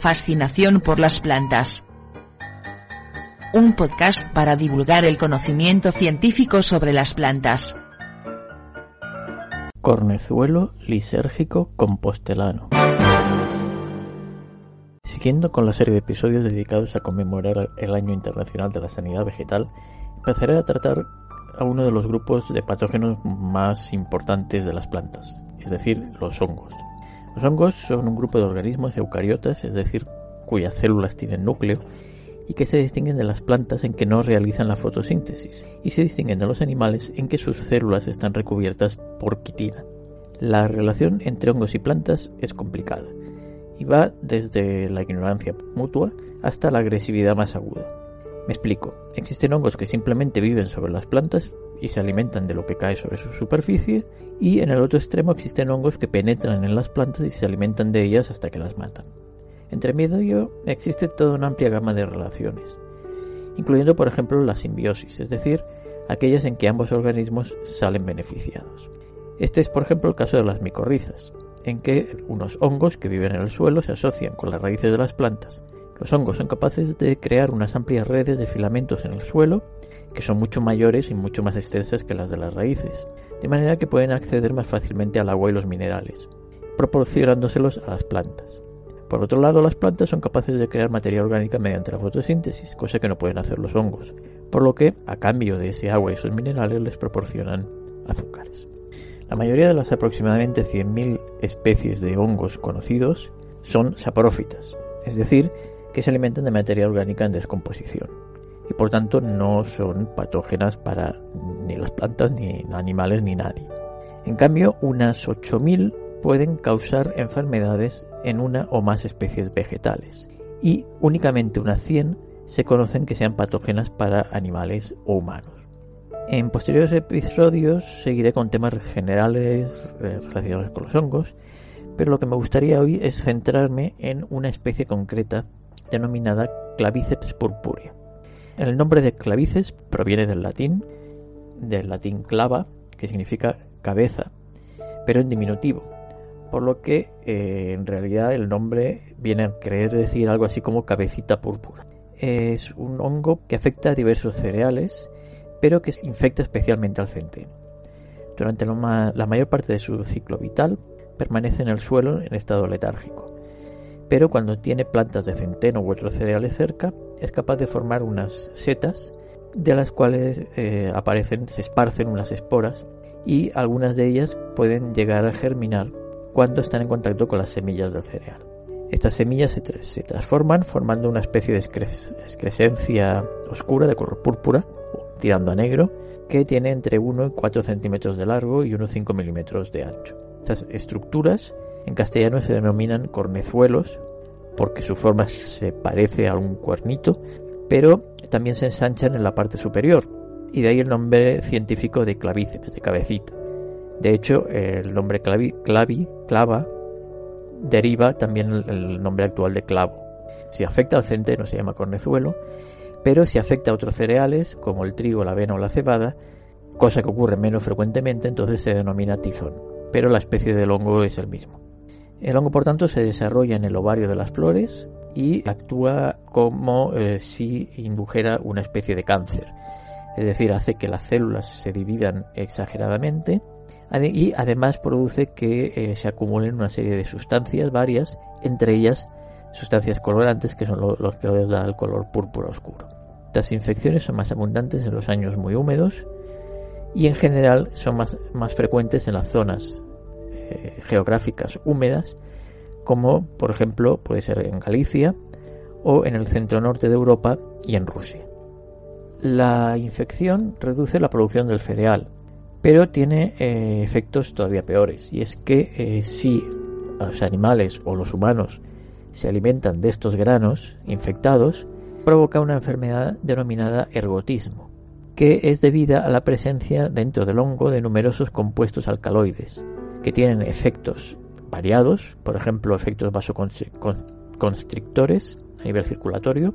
Fascinación por las plantas. Un podcast para divulgar el conocimiento científico sobre las plantas. Cornezuelo lisérgico compostelano. Siguiendo con la serie de episodios dedicados a conmemorar el Año Internacional de la Sanidad Vegetal, empezaré a tratar a uno de los grupos de patógenos más importantes de las plantas, es decir, los hongos. Los hongos son un grupo de organismos eucariotas, es decir, cuyas células tienen núcleo, y que se distinguen de las plantas en que no realizan la fotosíntesis, y se distinguen de los animales en que sus células están recubiertas por quitina. La relación entre hongos y plantas es complicada, y va desde la ignorancia mutua hasta la agresividad más aguda. Me explico, existen hongos que simplemente viven sobre las plantas y se alimentan de lo que cae sobre su superficie, y en el otro extremo existen hongos que penetran en las plantas y se alimentan de ellas hasta que las matan. Entre medio existe toda una amplia gama de relaciones, incluyendo por ejemplo la simbiosis, es decir, aquellas en que ambos organismos salen beneficiados. Este es por ejemplo el caso de las micorrizas, en que unos hongos que viven en el suelo se asocian con las raíces de las plantas. Los hongos son capaces de crear unas amplias redes de filamentos en el suelo que son mucho mayores y mucho más extensas que las de las raíces, de manera que pueden acceder más fácilmente al agua y los minerales, proporcionándoselos a las plantas. Por otro lado, las plantas son capaces de crear materia orgánica mediante la fotosíntesis, cosa que no pueden hacer los hongos, por lo que, a cambio de ese agua y esos minerales, les proporcionan azúcares. La mayoría de las aproximadamente 100.000 especies de hongos conocidos son saprófitas, es decir, que se alimentan de materia orgánica en descomposición y por tanto no son patógenas para ni las plantas, ni animales, ni nadie. En cambio, unas 8.000 pueden causar enfermedades en una o más especies vegetales y únicamente unas 100 se conocen que sean patógenas para animales o humanos. En posteriores episodios seguiré con temas generales eh, relacionados con los hongos, pero lo que me gustaría hoy es centrarme en una especie concreta denominada Claviceps purpurea. El nombre de clavices proviene del latín, del latín clava, que significa cabeza, pero en diminutivo, por lo que eh, en realidad el nombre viene a querer decir algo así como cabecita púrpura. Es un hongo que afecta a diversos cereales pero que infecta especialmente al centeno. Durante la mayor parte de su ciclo vital permanece en el suelo en estado letárgico, pero cuando tiene plantas de centeno u otros cereales cerca, es capaz de formar unas setas de las cuales eh, aparecen, se esparcen unas esporas y algunas de ellas pueden llegar a germinar cuando están en contacto con las semillas del cereal. Estas semillas se, transforman formando una especie de excrescencia oscura de color púrpura tirando a negro, que tiene entre 1 y 4 centímetros de largo y unos 5 milímetros de ancho. Estas estructuras en castellano se denominan cornezuelos porque su forma se parece a un cuernito, pero también se ensanchan en la parte superior y de ahí el nombre científico de clavíceps, de cabecita. De hecho, el nombre clavi, clavi clava, deriva también el nombre actual de clavo. Si afecta al centeno se llama cornezuelo pero si afecta a otros cereales, como el trigo, la avena o la cebada, cosa que ocurre menos frecuentemente, entonces se denomina tizón, pero la especie del hongo es el mismo. El hongo, por tanto, se desarrolla en el ovario de las flores y actúa como eh, si indujera una especie de cáncer, es decir, hace que las células se dividan exageradamente y además produce que eh, se acumulen una serie de sustancias varias, entre ellas sustancias colorantes que son los que les da el color púrpura oscuro. Estas infecciones son más abundantes en los años muy húmedos y en general son más frecuentes en las zonas eh, geográficas húmedas como por ejemplo puede ser en Galicia o en el centro norte de Europa y en Rusia. La infección reduce la producción del cereal, pero tiene eh, efectos todavía peores y es que eh, si los animales o los humanos se alimentan de estos granos infectados, provoca una enfermedad denominada ergotismo, que es debida a la presencia dentro del hongo de numerosos compuestos alcaloides, que tienen efectos variados, por ejemplo, efectos vasoconstrictores a nivel circulatorio,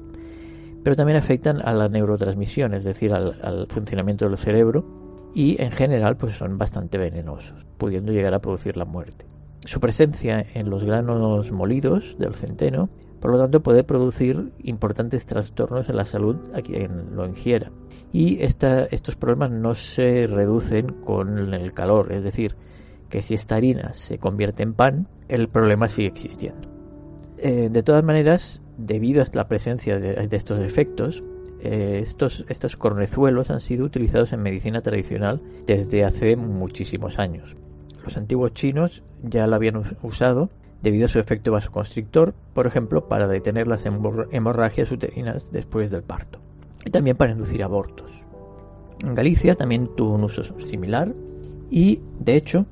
pero también afectan a la neurotransmisión, es decir, al, funcionamiento del cerebro, y en general pues son bastante venenosos, pudiendo llegar a producir la muerte. Su presencia en los granos molidos del centeno, por lo tanto, puede producir importantes trastornos en la salud a quien lo ingiera. Y estos problemas no se reducen con el calor, es decir, que si esta harina se convierte en pan, el problema sigue existiendo. Eh, de todas maneras, debido a la presencia de, estos efectos, eh, estos, estos cornezuelos han sido utilizados en medicina tradicional desde hace muchísimos años. Los antiguos chinos ya lo habían usado debido a su efecto vasoconstrictor, por ejemplo, para detener las hemorragias uterinas después del parto, y también para inducir abortos. En Galicia también tuvo un uso similar y, de hecho,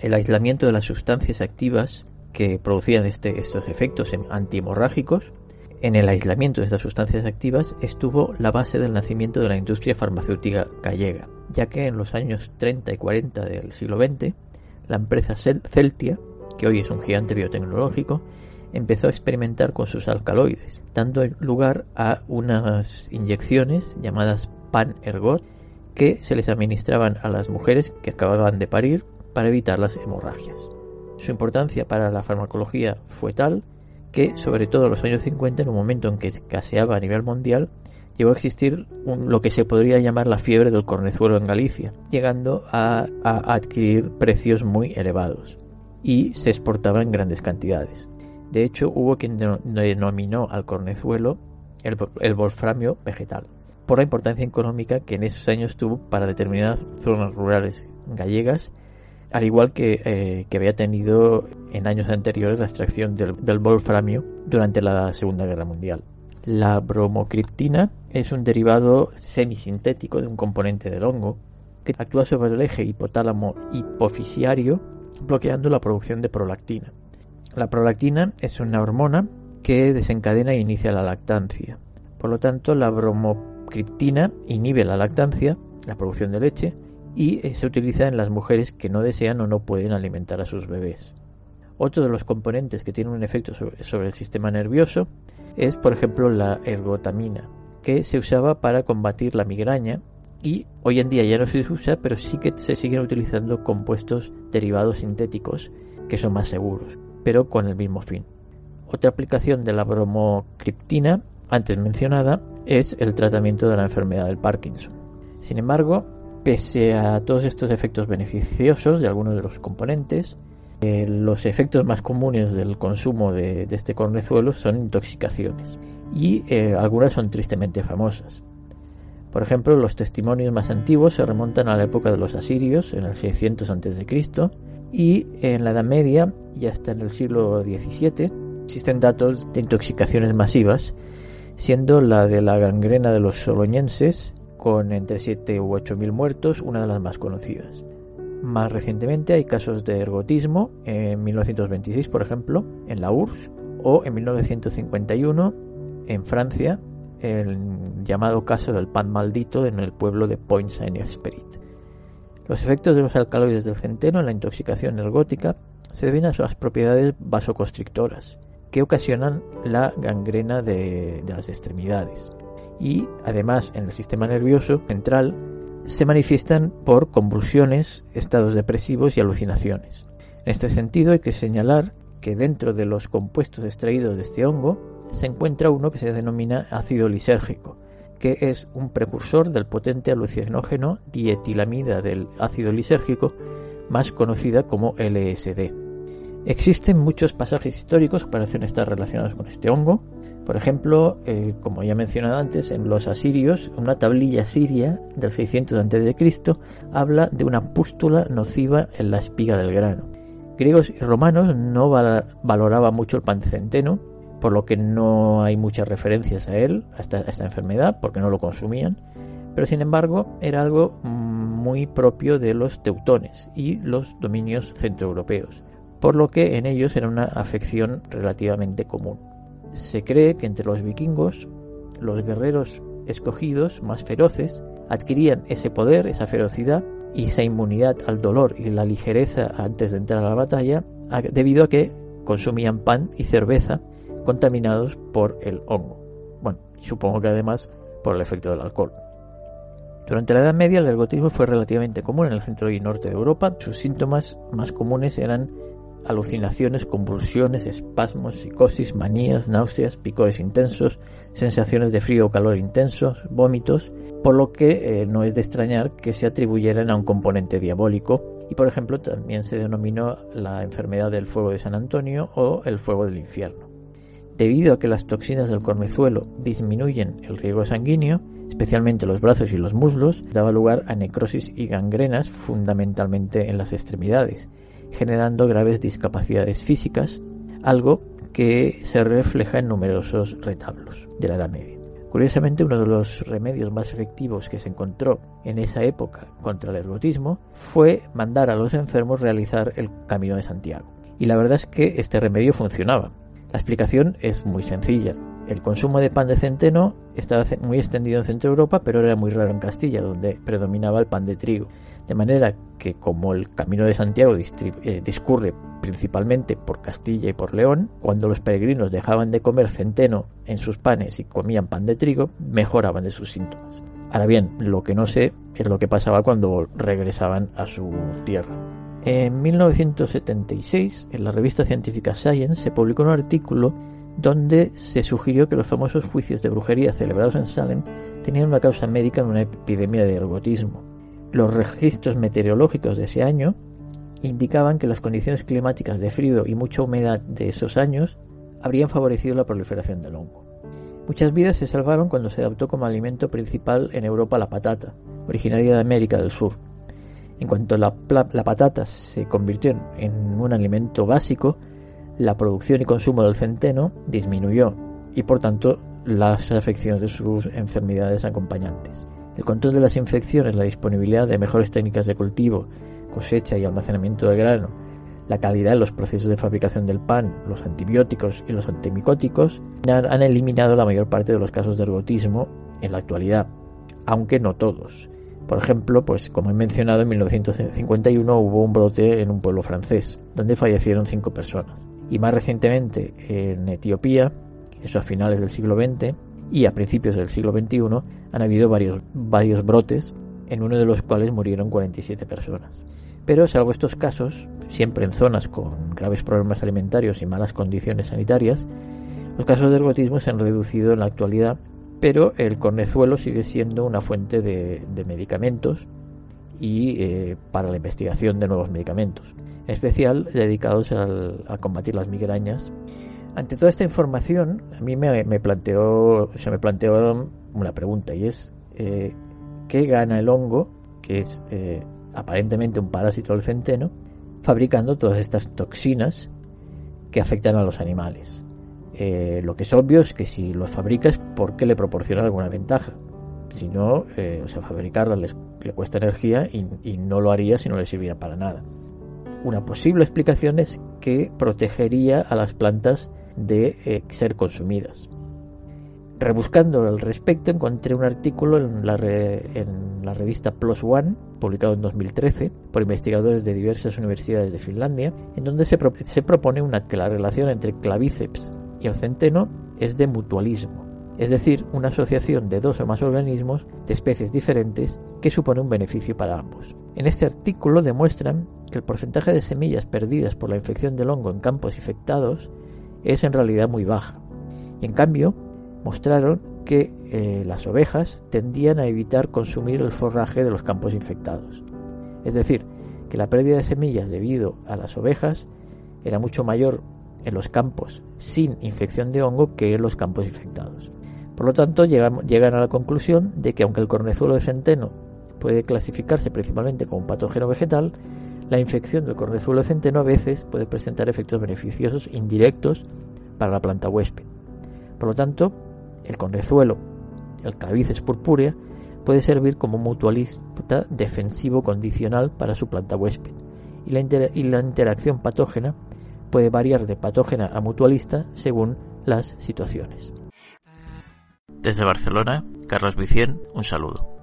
el aislamiento de las sustancias activas que producían este, estos efectos antihemorrágicos, en el aislamiento de estas sustancias activas estuvo la base del nacimiento de la industria farmacéutica gallega, ya que en los años 30 y 40 del siglo XX, la empresa Celtia, que hoy es un gigante biotecnológico, empezó a experimentar con sus alcaloides, dando lugar a unas inyecciones llamadas pan-ergot que se les administraban a las mujeres que acababan de parir para evitar las hemorragias. Su importancia para la farmacología fue tal que, sobre todo en los años 50, en un momento en que escaseaba a nivel mundial, llegó a existir lo que se podría llamar la fiebre del cornezuelo en Galicia, llegando a, adquirir precios muy elevados y se exportaba en grandes cantidades. De hecho, hubo quien denominó al cornezuelo el, el wolframio vegetal, por la importancia económica que en esos años tuvo para determinadas zonas rurales gallegas al igual eh, que, había tenido en años anteriores la extracción del, del wolframio durante la Segunda Guerra Mundial. La bromocriptina es un derivado semisintético de un componente del hongo que actúa sobre el eje hipotálamo hipofisiario bloqueando la producción de prolactina. La prolactina es una hormona que desencadena e inicia la lactancia. Por lo tanto, la bromocriptina inhibe la lactancia, la producción de leche, y eh, se utiliza en las mujeres que no desean o no pueden alimentar a sus bebés. Otro de los componentes que tiene un efecto sobre, el sistema nervioso es, por ejemplo, la ergotamina, que se usaba para combatir la migraña y hoy en día ya no se usa, pero sí que se siguen utilizando compuestos derivados sintéticos que son más seguros, pero con el mismo fin. Otra aplicación de la bromocriptina, antes mencionada, es el tratamiento de la enfermedad del Parkinson. Sin embargo, Pese a todos estos efectos beneficiosos de algunos de los componentes, eh, los efectos más comunes del consumo de, este cornezuelo son intoxicaciones y eh, algunas son tristemente famosas. Por ejemplo, los testimonios más antiguos se remontan a la época de los asirios, en el 600 a.C., y en la Edad Media y hasta en el siglo XVII existen datos de intoxicaciones masivas, siendo la de la gangrena de los soloñenses con entre 7 u 8 mil muertos, una de las más conocidas. Más recientemente hay casos de ergotismo, en 1926 por ejemplo, en la URSS, o en 1951 en Francia, el llamado caso del pan maldito en el pueblo de Point Saint-Esprit. Los efectos de los alcaloides del centeno en la intoxicación ergótica se deben a sus propiedades vasoconstrictoras, que ocasionan la gangrena de las extremidades y además en el sistema nervioso central se manifiestan por convulsiones, estados depresivos y alucinaciones. En este sentido hay que señalar que dentro de los compuestos extraídos de este hongo se encuentra uno que se denomina ácido lisérgico, que es un precursor del potente alucinógeno dietilamida del ácido lisérgico, más conocida como LSD. Existen muchos pasajes históricos que parecen estar relacionados con este hongo, por ejemplo, eh, como ya he mencionado antes, en los asirios, una tablilla siria del 600 a.C. habla de una pústula nociva en la espiga del grano. Griegos y romanos no valoraban mucho el pan de centeno, por lo que no hay muchas referencias a él, a esta, a esta enfermedad, porque no lo consumían, pero sin embargo era algo muy propio de los teutones y los dominios centroeuropeos por lo que en ellos era una afección relativamente común. Se cree que entre los vikingos, los guerreros escogidos más feroces adquirían ese poder, esa ferocidad y esa inmunidad al dolor y la ligereza antes de entrar a la batalla debido a que consumían pan y cerveza contaminados por el hongo. Bueno, supongo que además por el efecto del alcohol. Durante la Edad Media el ergotismo fue relativamente común en el centro y norte de Europa. Sus síntomas más comunes eran alucinaciones, convulsiones, espasmos, psicosis, manías, náuseas, picores intensos, sensaciones de frío o calor intensos, vómitos, por lo que eh, no es de extrañar que se atribuyeran a un componente diabólico y por ejemplo también se denominó la enfermedad del fuego de San Antonio o el fuego del infierno. Debido a que las toxinas del cornezuelo disminuyen el riego sanguíneo, especialmente los brazos y los muslos, daba lugar a necrosis y gangrenas fundamentalmente en las extremidades, generando graves discapacidades físicas, algo que se refleja en numerosos retablos de la Edad Media. Curiosamente, uno de los remedios más efectivos que se encontró en esa época contra el ergotismo fue mandar a los enfermos realizar el Camino de Santiago. Y la verdad es que este remedio funcionaba. La explicación es muy sencilla. El consumo de pan de centeno estaba muy extendido en Centro Europa, pero era muy raro en Castilla, donde predominaba el pan de trigo. De manera que como el Camino de Santiago eh, discurre principalmente por Castilla y por León, cuando los peregrinos dejaban de comer centeno en sus panes y comían pan de trigo, mejoraban de sus síntomas. Ahora bien, lo que no sé es lo que pasaba cuando regresaban a su tierra. En 1976, en la revista científica Science, se publicó un artículo donde se sugirió que los famosos juicios de brujería celebrados en Salem tenían una causa médica en una epidemia de ergotismo. Los registros meteorológicos de ese año indicaban que las condiciones climáticas de frío y mucha humedad de esos años habrían favorecido la proliferación del hongo. Muchas vidas se salvaron cuando se adoptó como alimento principal en Europa la patata, originaria de América del Sur. En cuanto la, patata se convirtió en un alimento básico, la producción y consumo del centeno disminuyó y por tanto las afecciones de sus enfermedades acompañantes. El control de las infecciones, la disponibilidad de mejores técnicas de cultivo, cosecha y almacenamiento del grano, la calidad en los procesos de fabricación del pan, los antibióticos y los antimicóticos han eliminado la mayor parte de los casos de ergotismo en la actualidad, aunque no todos. Por ejemplo, pues como he mencionado, en 1951 hubo un brote en un pueblo francés, donde fallecieron cinco personas y más recientemente en Etiopía, eso a finales del siglo XX y a principios del siglo XXI, han habido varios, varios brotes, en uno de los cuales murieron 47 personas. Pero salvo estos casos, siempre en zonas con graves problemas alimentarios y malas condiciones sanitarias, los casos de ergotismo se han reducido en la actualidad, pero el cornezuelo sigue siendo una fuente de, medicamentos y eh, para la investigación de nuevos medicamentos especial dedicados a combatir las migrañas. Ante toda esta información, a mí me, planteó, se me planteó una pregunta y es eh, ¿qué gana el hongo, que es eh, aparentemente un parásito del centeno, fabricando todas estas toxinas que afectan a los animales? Eh, lo que es obvio es que si los fabrica es porque le proporciona alguna ventaja. Si no, o sea, fabricarla le cuesta energía y, y no lo haría si no le sirviera para nada. Una posible explicación es que protegería a las plantas de eh, ser consumidas. Rebuscando al respecto encontré un artículo en la, en la revista Plus One, publicado en 2013 por investigadores de diversas universidades de Finlandia, en donde se, se propone una, que la relación entre clavíceps y el centeno es de mutualismo, es decir, una asociación de dos o más organismos de especies diferentes que supone un beneficio para ambos. En este artículo demuestran que el porcentaje de semillas perdidas por la infección del hongo en campos infectados es en realidad muy baja. Y en cambio, mostraron que eh, las ovejas tendían a evitar consumir el forraje de los campos infectados. Es decir, que la pérdida de semillas debido a las ovejas era mucho mayor en los campos sin infección de hongo que en los campos infectados. Por lo tanto, llegan, llegan a la conclusión de que aunque el cornezuelo de centeno puede clasificarse principalmente como un patógeno vegetal, la infección del cornezuelo centeno a veces puede presentar efectos beneficiosos indirectos para la planta huésped. Por lo tanto, el cornezuelo, el clavices purpúrea, puede servir como mutualista defensivo condicional para su planta huésped y la, y la interacción patógena puede variar de patógena a mutualista según las situaciones. Desde Barcelona, Carlos Vicien, un saludo.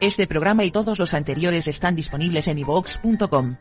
Este programa y todos los anteriores están disponibles en ivox.com.